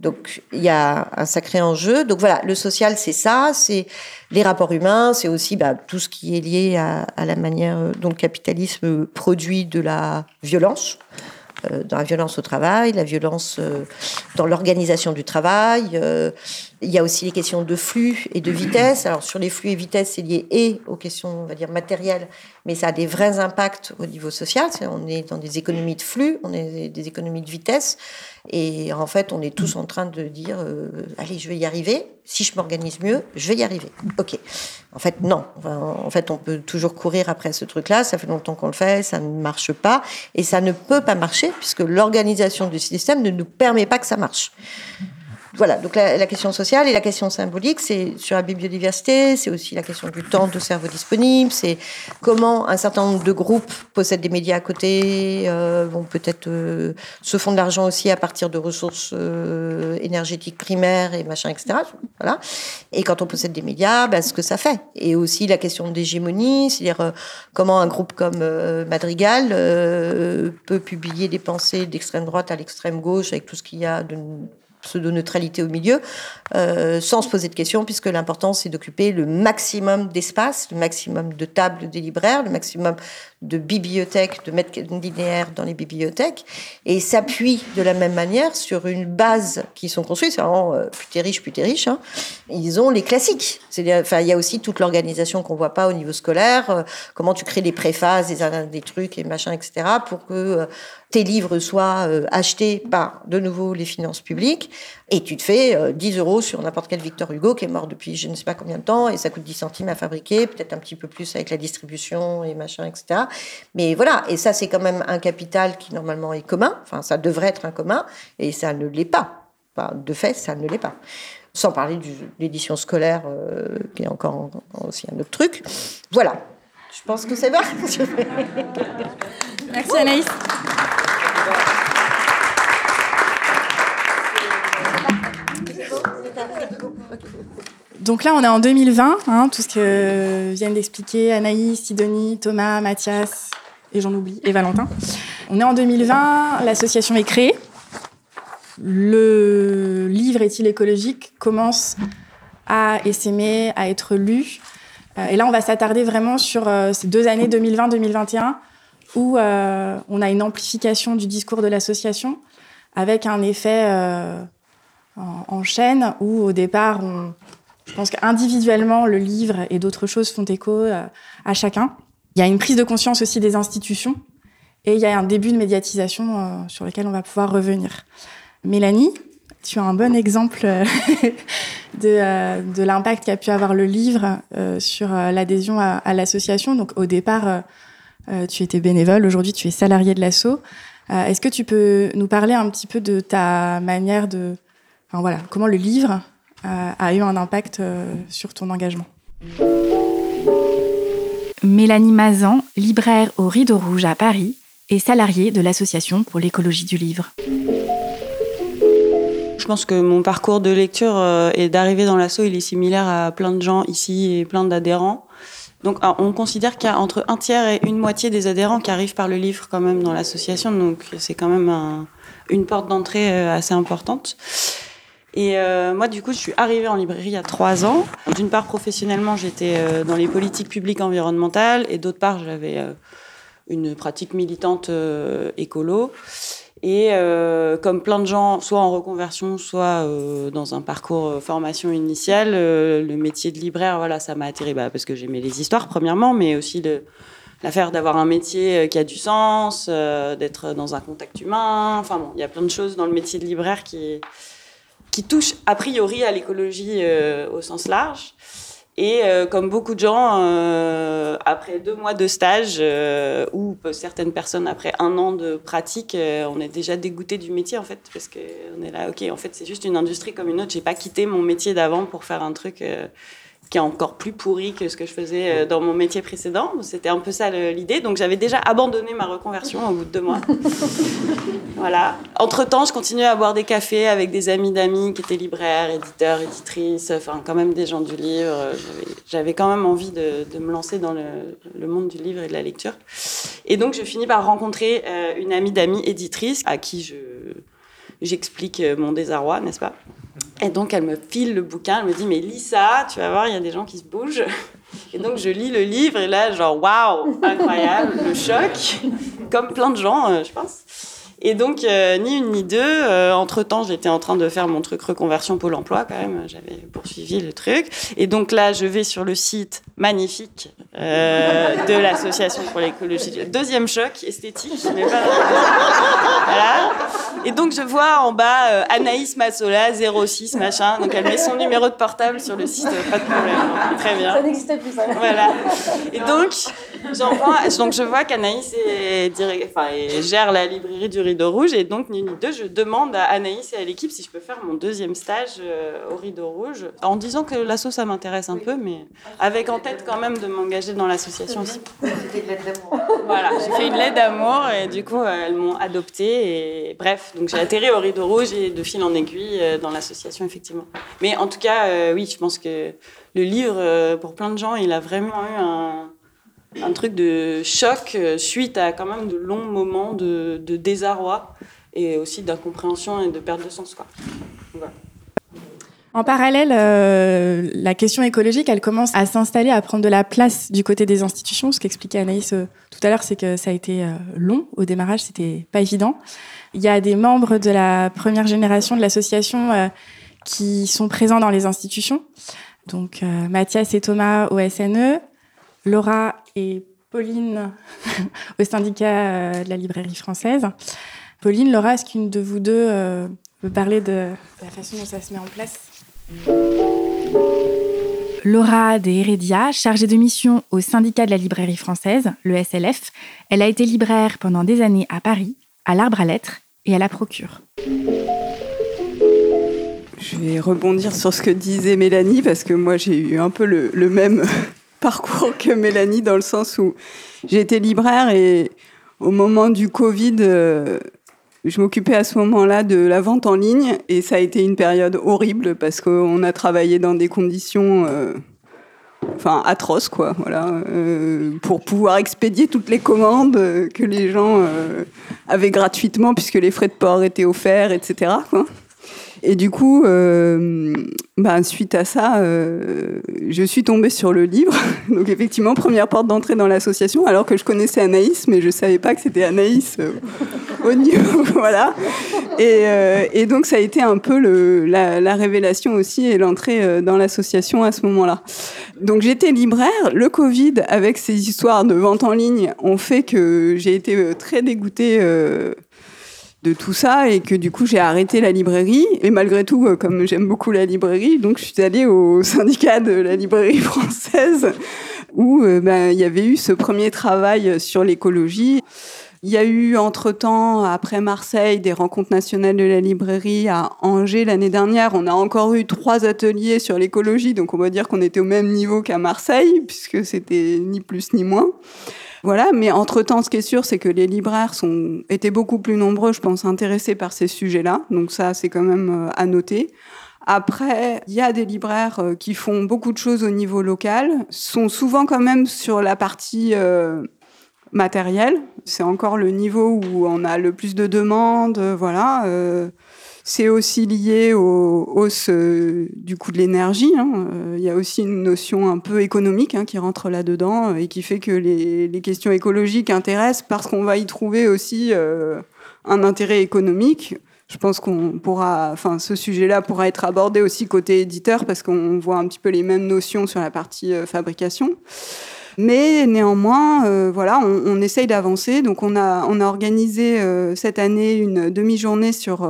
Donc il y a un sacré enjeu. Donc voilà, le social, c'est ça, c'est les rapports humains, c'est aussi bah, tout ce qui est lié à, à, la manière dont le capitalisme produit de la violence. Euh, dans la violence au travail, la violence euh, dans l'organisation du travail. Euh, il y a aussi les questions de flux et de vitesse. Alors sur les flux et vitesse, c'est lié et aux questions, on va dire, matérielles, mais ça a des vrais impacts au niveau social. On est dans des économies de flux, on est des économies de vitesse. Et en fait, on est tous en train de dire, allez, je vais y arriver. Si je m'organise mieux, je vais y arriver. OK. En fait, non. en fait, on peut toujours courir après ce truc-là. Ça fait longtemps qu'on le fait, ça ne marche pas. Et ça ne peut pas marcher puisque l'organisation du système ne nous permet pas que ça marche. Voilà, donc la, question sociale et la question symbolique, c'est sur la biodiversité, c'est aussi la question du temps de cerveau disponible, c'est comment un certain nombre de groupes possèdent des médias à côté, euh, vont peut-être euh, se font de l'argent aussi à partir de ressources euh, énergétiques primaires et machin, etc. Voilà. Et quand on possède des médias, ben, ce que ça fait. Et aussi la question d'hégémonie, c'est-à-dire comment un groupe comme Madrigal peut publier des pensées d'extrême droite à l'extrême gauche avec tout ce qu'il y a de pseudo-neutralité au milieu, euh, sans se poser de questions, puisque l'important c'est d'occuper le maximum d'espace, le maximum de tables des libraires, le maximum de bibliothèques, de mètres linéaires dans les bibliothèques, et s'appuie de la même manière sur une base qui sont construits, c'est vraiment euh, plus t'es riche, plus t'es riche, hein. ils ont les classiques. Enfin, il y a aussi toute l'organisation qu'on voit pas au niveau scolaire, euh, comment tu crées des préfaces, des, des trucs et machin, etc., pour que euh, tes livres soient achetés par, de nouveau, les finances publiques, et tu te fais 10 euros sur n'importe quel Victor Hugo qui est mort depuis je ne sais pas combien de temps, et ça coûte 10 centimes à fabriquer, peut-être un petit peu plus avec la distribution et machin, etc. Mais voilà, et ça c'est quand même un capital qui normalement est commun, enfin ça devrait être un commun, et ça ne l'est pas. Enfin, de fait, ça ne l'est pas. Sans parler de l'édition scolaire, euh, qui est encore aussi un autre truc. Voilà, je pense que c'est bon. Merci Anaïs. Donc là, on est en 2020, hein, tout ce que viennent d'expliquer Anaïs, Sidonie, Thomas, Mathias, et j'en oublie, et Valentin. On est en 2020, l'association est créée. Le livre Est-il écologique commence à essaimer, à être lu. Euh, et là, on va s'attarder vraiment sur euh, ces deux années 2020-2021 où euh, on a une amplification du discours de l'association avec un effet en, chaîne où au départ, on, je pense qu'individuellement, le livre et d'autres choses font écho euh, à chacun. Il y a une prise de conscience aussi des institutions et il y a un début de médiatisation euh, sur lequel on va pouvoir revenir. Mélanie, tu as un bon exemple euh, de, de l'impact qu'a pu avoir le livre sur l'adhésion à, l'association. Donc au départ, tu étais bénévole, aujourd'hui tu es salarié de l'asso. Est-ce que tu peux nous parler un petit peu de ta manière de, enfin voilà, comment le livre a, eu un impact euh, sur ton engagement. Mélanie Mazan, libraire au Rideau Rouge à Paris, et salariée de l'Association pour l'écologie du livre. Je pense que mon parcours de lecture euh, et d'arrivée dans l'asso, il est similaire à plein de gens ici et plein d'adhérents. Donc on considère qu'il y a entre un tiers et une moitié des adhérents qui arrivent par le livre quand même dans l'association, donc c'est quand même une porte d'entrée euh, assez importante. Et euh, moi, du coup, je suis arrivée en librairie il y a trois ans. D'une part, professionnellement, j'étais euh, dans les politiques publiques environnementales, et d'autre part, j'avais euh, une pratique militante écolo. Et comme plein de gens, soit en reconversion, soit dans un parcours formation initiale, le métier de libraire, voilà, ça m'a attiré bah, parce que j'aimais les histoires, premièrement, mais aussi l'affaire d'avoir un métier qui a du sens, d'être dans un contact humain. Enfin bon, il y a plein de choses dans le métier de libraire qui qui touche a priori à l'écologie euh, au sens large. Et euh, comme beaucoup de gens, euh, après deux mois de stage, ou certaines personnes après un an de pratique, on est déjà dégoûté du métier en fait, parce qu'on est là, ok, en fait c'est juste une industrie comme une autre. J'ai pas quitté mon métier d'avant pour faire un truc qui est encore plus pourri que ce que je faisais euh, dans mon métier précédent. C'était un peu ça l'idée. Donc j'avais déjà abandonné ma reconversion au bout de deux mois. voilà. Entre-temps, je continuais à boire des cafés avec des amis d'amis qui étaient libraires, éditeurs, éditrices, enfin quand même des gens du livre. J'avais quand même envie de, de me lancer dans le, le, monde du livre et de la lecture. Et donc je finis par rencontrer euh, une amie d'amis éditrice à qui je j'explique euh, mon désarroi, n'est-ce pas? Et donc, elle me file le bouquin, elle me dit, mais lis ça, tu vas voir, il y a des gens qui se bougent. Et donc, je lis le livre, et là, genre, waouh, incroyable, le choc, comme plein de gens, euh, je pense. Et donc, euh, ni une ni deux. Euh, entre-temps, j'étais en train de faire mon truc reconversion Pôle emploi quand même. J'avais poursuivi le truc. Et donc là, je vais sur le site magnifique euh, de l'association pour l'écologie. Deuxième choc esthétique. Mais pas... voilà. Et donc, je vois en bas Anaïs Massola, 06, machin. Donc, elle met son numéro de portable sur le site. Pas de problème. Très bien. Ça n'existait plus, ça. Voilà. Et donc, donc je vois qu'Anaïs est, enfin, gère la librairie du Rideau Rouge et donc ni deux, je demande à Anaïs et à l'équipe si je peux faire mon deuxième stage euh, au Rideau Rouge en disant que l'asso ça m'intéresse un peu, mais avec en tête quand même de m'engager dans l'association aussi. C'était de l'aide d'amour. Voilà, j'ai fait une lettre d'amour et du coup elles m'ont adoptée et bref, donc j'ai atterri au Rideau Rouge et de fil en aiguille euh, dans l'association effectivement. Mais en tout cas, euh, oui, je pense que le livre pour plein de gens, il a vraiment eu un un truc de choc euh, suite à quand même de longs moments de, désarroi et aussi d'incompréhension et de perte de sens. Quoi. En parallèle, euh, la question écologique, elle commence à s'installer, à prendre de la place du côté des institutions. Ce qu'expliquait Anaïs euh, tout à l'heure, c'est que ça a été long au démarrage, c'était pas évident. Il y a des membres de la première génération de l'association qui sont présents dans les institutions. Donc Mathias et Thomas au SNE, Laura et Pauline au syndicat euh, de la librairie française. Pauline, Laura, est-ce qu'une de vous deux euh, veut parler de la façon dont ça se met en place? Laura de Heredia, chargée de mission au syndicat de la librairie française, le SLF, elle a été libraire pendant des années à Paris, à l'Arbre à Lettres et à la Procure. Je vais rebondir sur ce que disait Mélanie parce que moi j'ai eu un peu le, le même parcours que Mélanie dans le sens où j'ai été libraire et au moment du Covid, euh, je m'occupais à ce moment-là de la vente en ligne et ça a été une période horrible parce qu'on a travaillé dans des conditions euh, enfin atroces quoi, voilà, euh, pour pouvoir expédier toutes les commandes que les gens avaient gratuitement puisque les frais de port étaient offerts, etc. Et du coup, euh, bah, suite à ça, euh, je suis tombée sur le livre. Donc effectivement, première porte d'entrée dans l'association, alors que je connaissais Anaïs, mais je savais pas que c'était Anaïs euh, au niveau, voilà. Et, euh, et, donc ça a été un peu le, la, la révélation aussi et l'entrée euh, dans l'association à ce moment-là. Donc j'étais libraire. Le Covid, avec ces histoires de vente en ligne, ont fait que j'ai été très dégoûtée de tout ça et que du coup j'ai arrêté la librairie. Et malgré tout, euh, comme j'aime beaucoup la librairie, donc je suis allée au syndicat de la librairie française où euh, ben, il y avait eu ce premier travail sur l'écologie. Il y a eu entre-temps, après Marseille, des rencontres nationales de la librairie à Angers l'année dernière. On a encore eu trois ateliers sur l'écologie, donc on va dire qu'on était au même niveau qu'à Marseille, puisque c'était ni plus ni moins. Voilà, mais entre-temps, ce qui est sûr, c'est que les libraires sont, étaient beaucoup plus nombreux, je pense, intéressés par ces sujets-là. Donc ça, c'est quand même euh, à noter. Après, il y a des libraires euh, qui font beaucoup de choses au niveau local, sont souvent quand même sur la partie euh, matérielle. C'est encore le niveau où on a le plus de demandes, voilà. C'est aussi lié aux hausses euh, du coût de l'énergie. Hein. Euh, il y a aussi une notion un peu économique hein, qui rentre là-dedans euh, et qui fait que les, questions écologiques intéressent parce qu'on va y trouver aussi un intérêt économique. Je pense qu'on pourra, enfin, ce sujet-là pourra être abordé aussi côté éditeur parce qu'on voit un petit peu les mêmes notions sur la partie fabrication. Mais néanmoins, voilà, on, essaye d'avancer. Donc, on a, on a organisé cette année une demi-journée sur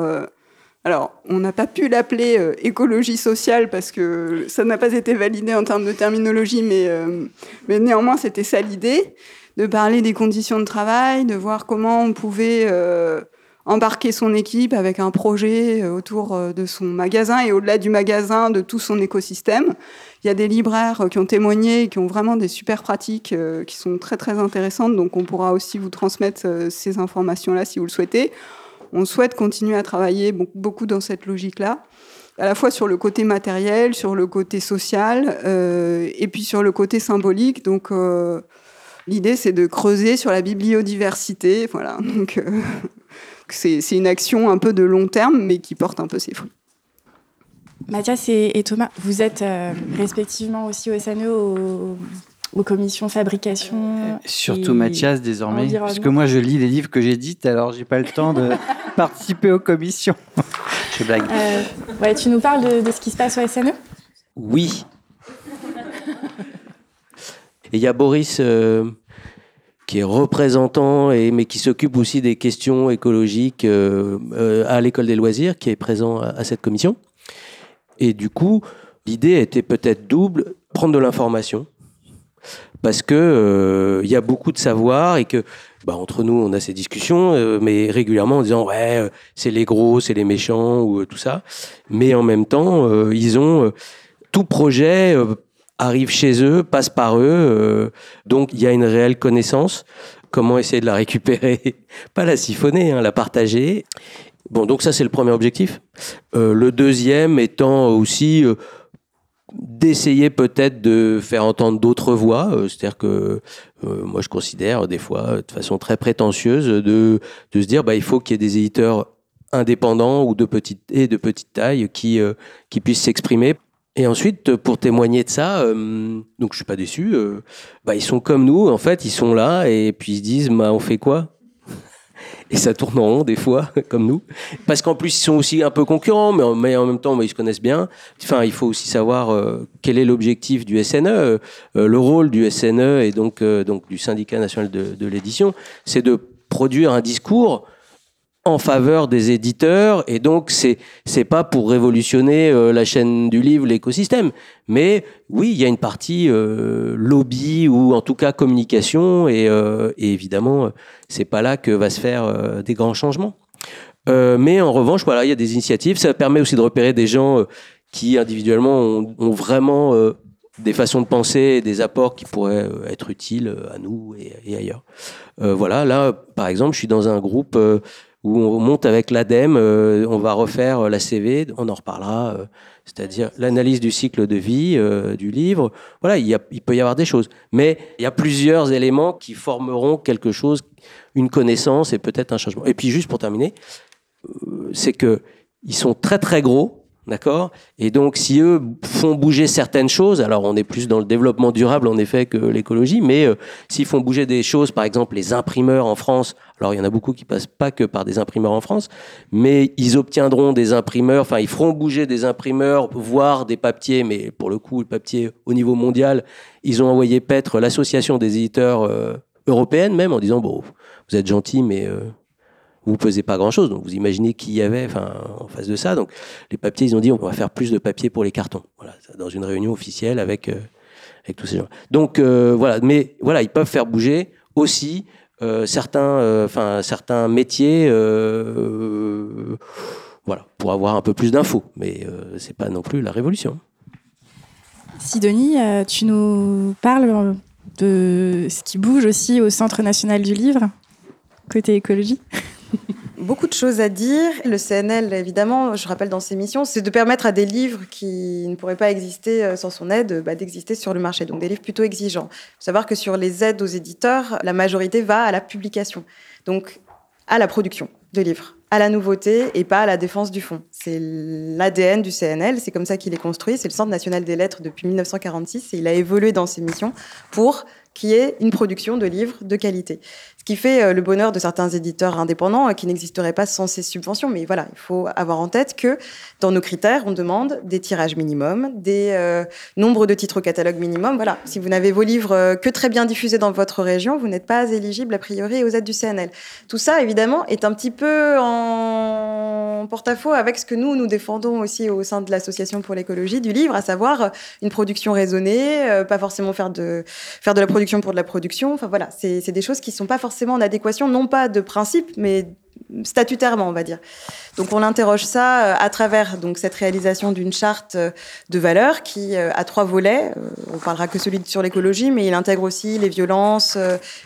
alors, on n'a pas pu l'appeler euh, écologie sociale parce que ça n'a pas été validé en termes de terminologie, mais, euh, mais néanmoins, c'était ça l'idée, de parler des conditions de travail, de voir comment on pouvait euh, embarquer son équipe avec un projet autour de son magasin et au-delà du magasin, de tout son écosystème. Il y a des libraires qui ont témoigné qui ont vraiment des super pratiques qui sont très très intéressantes, donc on pourra aussi vous transmettre ces informations-là si vous le souhaitez on souhaite continuer à travailler beaucoup dans cette logique-là, à la fois sur le côté matériel, sur le côté social, euh, et puis sur le côté symbolique. Donc, euh, l'idée, c'est de creuser sur la bibliodiversité. Voilà. Donc, euh, c'est une action un peu de long terme, mais qui porte un peu ses fruits. Mathias et, Thomas, vous êtes respectivement aussi au SNE au, aux commissions fabrication. Surtout Mathias désormais, parce que moi je lis les livres que j'édite, alors j'ai pas le temps de participer aux commissions. je blague. Euh, ouais, tu nous parles de, ce qui se passe au SNE Oui. Et il y a Boris euh, qui est représentant, et, mais qui s'occupe aussi des questions écologiques euh, à l'école des loisirs, qui est présent à, à cette commission. Et du coup, l'idée était peut-être double, prendre de l'information, parce que euh, il y a beaucoup de savoir et que bah, entre nous on a ces discussions, euh, mais régulièrement en disant ouais euh, c'est les gros, c'est les méchants ou tout ça, mais en même temps ils ont tout projet arrive chez eux, passe par eux, donc il y a une réelle connaissance. Comment essayer de la récupérer, pas la siphonner, hein, la partager. Bon, donc ça c'est le premier objectif. le deuxième étant aussi d'essayer peut-être de faire entendre d'autres voix. Euh, c'est-à-dire que euh, moi, je considère des fois, de façon très prétentieuse, de, de se dire, bah, il faut qu'il y ait des éditeurs indépendants ou de petite et de petite taille qui euh, qui puissent s'exprimer. Et ensuite, pour témoigner de ça, donc je suis pas déçu. bah, ils sont comme nous, en fait, ils sont là et puis ils se disent, bah, on fait quoi? Et ça tourne en rond des fois, comme nous. Parce qu'en plus, ils sont aussi un peu concurrents, mais en, même temps, ils se connaissent bien. Enfin, il faut aussi savoir euh, quel est l'objectif du SNE. Euh, le rôle du SNE et donc, euh, donc du syndicat national de l'édition, c'est de produire un discours en faveur des éditeurs et donc c'est c'est pas pour révolutionner euh, la chaîne du livre l'écosystème. Mais oui il y a une partie euh, lobby ou en tout cas communication et, euh, et évidemment c'est pas là que va se faire des grands changements. Mais en revanche voilà il y a des initiatives. Ça permet aussi de repérer des gens qui individuellement ont, vraiment des façons de penser et des apports qui pourraient être utiles à nous et ailleurs. voilà, là, par exemple, je suis dans un groupe où on monte avec l'ADEME, euh, on va refaire la CV, on en reparlera, euh, c'est-à-dire l'analyse du cycle de vie euh, du livre. Voilà, il, il, peut y avoir des choses, mais il y a plusieurs éléments qui formeront quelque chose, une connaissance et peut-être un changement. Et puis juste pour terminer, c'est que ils sont très très gros D'accord? Et donc, si eux font bouger certaines choses, alors on est plus dans le développement durable en effet que l'écologie, mais euh, s'ils font bouger des choses, par exemple les imprimeurs en France, alors il y en a beaucoup qui passent pas que par des imprimeurs en France, mais ils obtiendront des imprimeurs, enfin ils feront bouger des imprimeurs, voire des papiers, mais pour le coup, le papier au niveau mondial, ils ont envoyé paître l'association des éditeurs euh, européennes même en disant, bon, vous êtes gentils, mais euh, vous pesez pas grand chose. Donc vous imaginez qui y avait en face de ça. Donc les papiers, ils ont dit on va faire plus de papier pour les cartons. Voilà, dans une réunion officielle avec, euh, avec tous ces gens. Donc euh, voilà, mais voilà, ils peuvent faire bouger aussi euh, certains, enfin certains métiers. voilà, pour avoir un peu plus d'infos. Mais c'est pas non plus la révolution. Sidonie, tu nous parles de ce qui bouge aussi au Centre national du livre, côté écologie beaucoup de choses à dire. Le CNL, évidemment, je rappelle dans ses missions, c'est de permettre à des livres qui ne pourraient pas exister euh, sans son aide, bah, d'exister sur le marché. Donc des livres plutôt exigeants. Il faut savoir que sur les aides aux éditeurs, la majorité va à la publication, donc à la production de livres à la nouveauté et pas à la défense du fond. C'est l'ADN du CNL, c'est comme ça qu'il est construit, c'est le Centre national des lettres depuis 1946 et il a évolué dans ses missions pour qu'il y ait une production de livres de qualité. Fait euh, le bonheur de certains éditeurs indépendants euh, qui n'existeraient pas sans ces subventions. Mais voilà, il faut avoir en tête que dans nos critères, on demande des tirages minimums, des euh, nombres de titres au catalogue minimum. Voilà, si vous n'avez vos livres que très bien diffusés dans votre région, vous n'êtes pas éligible a priori aux aides du CNL. Tout ça, évidemment, est un petit peu en porte-à-faux avec ce que nous, nous défendons aussi au sein de l'Association pour l'écologie du livre, à savoir une production raisonnée, pas forcément faire de, faire de la production pour de la production. Enfin voilà, c'est des choses qui ne sont pas forcément en adéquation, non pas de principe, mais statutairement, on va dire. Donc on interroge ça euh, à travers donc cette réalisation d'une charte euh, de valeurs qui euh, a trois volets. On parlera que celui sur l'écologie, mais il intègre aussi les violences.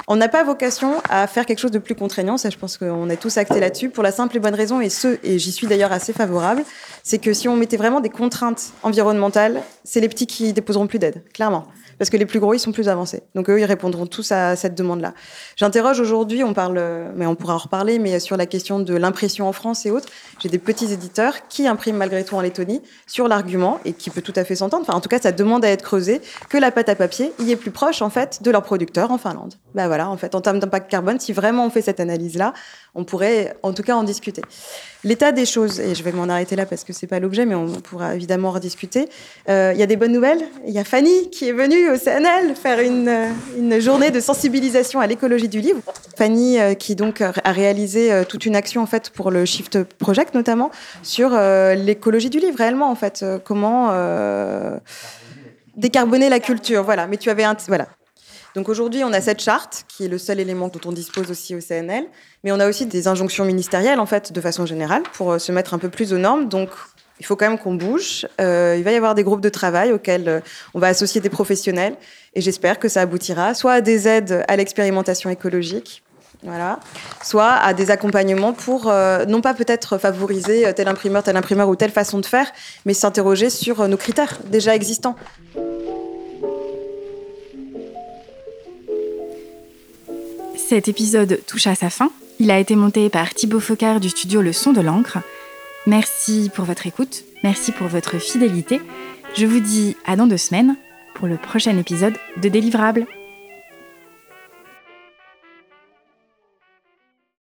On n'a pas vocation à faire quelque chose de plus contraignant. Ça, je pense qu'on est tous actés là-dessus pour la simple et bonne raison, et ce, et j'y suis d'ailleurs assez favorable, c'est que si on mettait vraiment des contraintes environnementales, c'est les petits qui déposeront plus d'aide, clairement parce que les plus gros, ils sont plus avancés. Donc eux, ils répondront tous à cette demande-là. J'interroge aujourd'hui, on parle, mais on pourra en reparler, mais sur la question de l'impression en France et autres, j'ai des petits éditeurs qui impriment malgré tout en Lettonie sur l'argument, et qui peut tout à fait s'entendre, enfin en tout cas, ça demande à être creusé, que la pâte à papier y est plus proche, en fait, de leur producteur en Finlande. Ben voilà, en fait, en termes d'impact carbone, si vraiment on fait cette analyse-là, on pourrait en tout cas en discuter. L'état des choses, et je vais m'en arrêter là parce que c'est pas l'objet, mais on pourra évidemment rediscuter. Euh, il y a des bonnes nouvelles. Il y a Fanny qui est venue au CNL faire une, euh, une journée de sensibilisation à l'écologie du livre. Fanny euh, qui donc a réalisé toute une action en fait pour le Shift Project notamment sur l'écologie du livre réellement en fait comment décarboner la culture. Voilà. Mais tu avais un voilà. Donc aujourd'hui, on a cette charte qui est le seul élément dont on dispose aussi au CNL, mais on a aussi des injonctions ministérielles en fait de façon générale pour euh, se mettre un peu plus aux normes. Donc il faut quand même qu'on bouge. Euh, il va y avoir des groupes de travail auxquels euh, on va associer des professionnels et j'espère que ça aboutira soit à des aides à l'expérimentation écologique, voilà. Soit à des accompagnements pour, non pas peut-être favoriser tel imprimeur, tel imprimeur ou telle façon de faire, mais s'interroger sur nos critères déjà existants. Cet épisode touche à sa fin. Il a été monté par Thibaut Focard du studio Le Son de l'encre. Merci pour votre écoute, merci pour votre fidélité. Je vous dis à dans deux semaines pour le prochain épisode de Délivrable.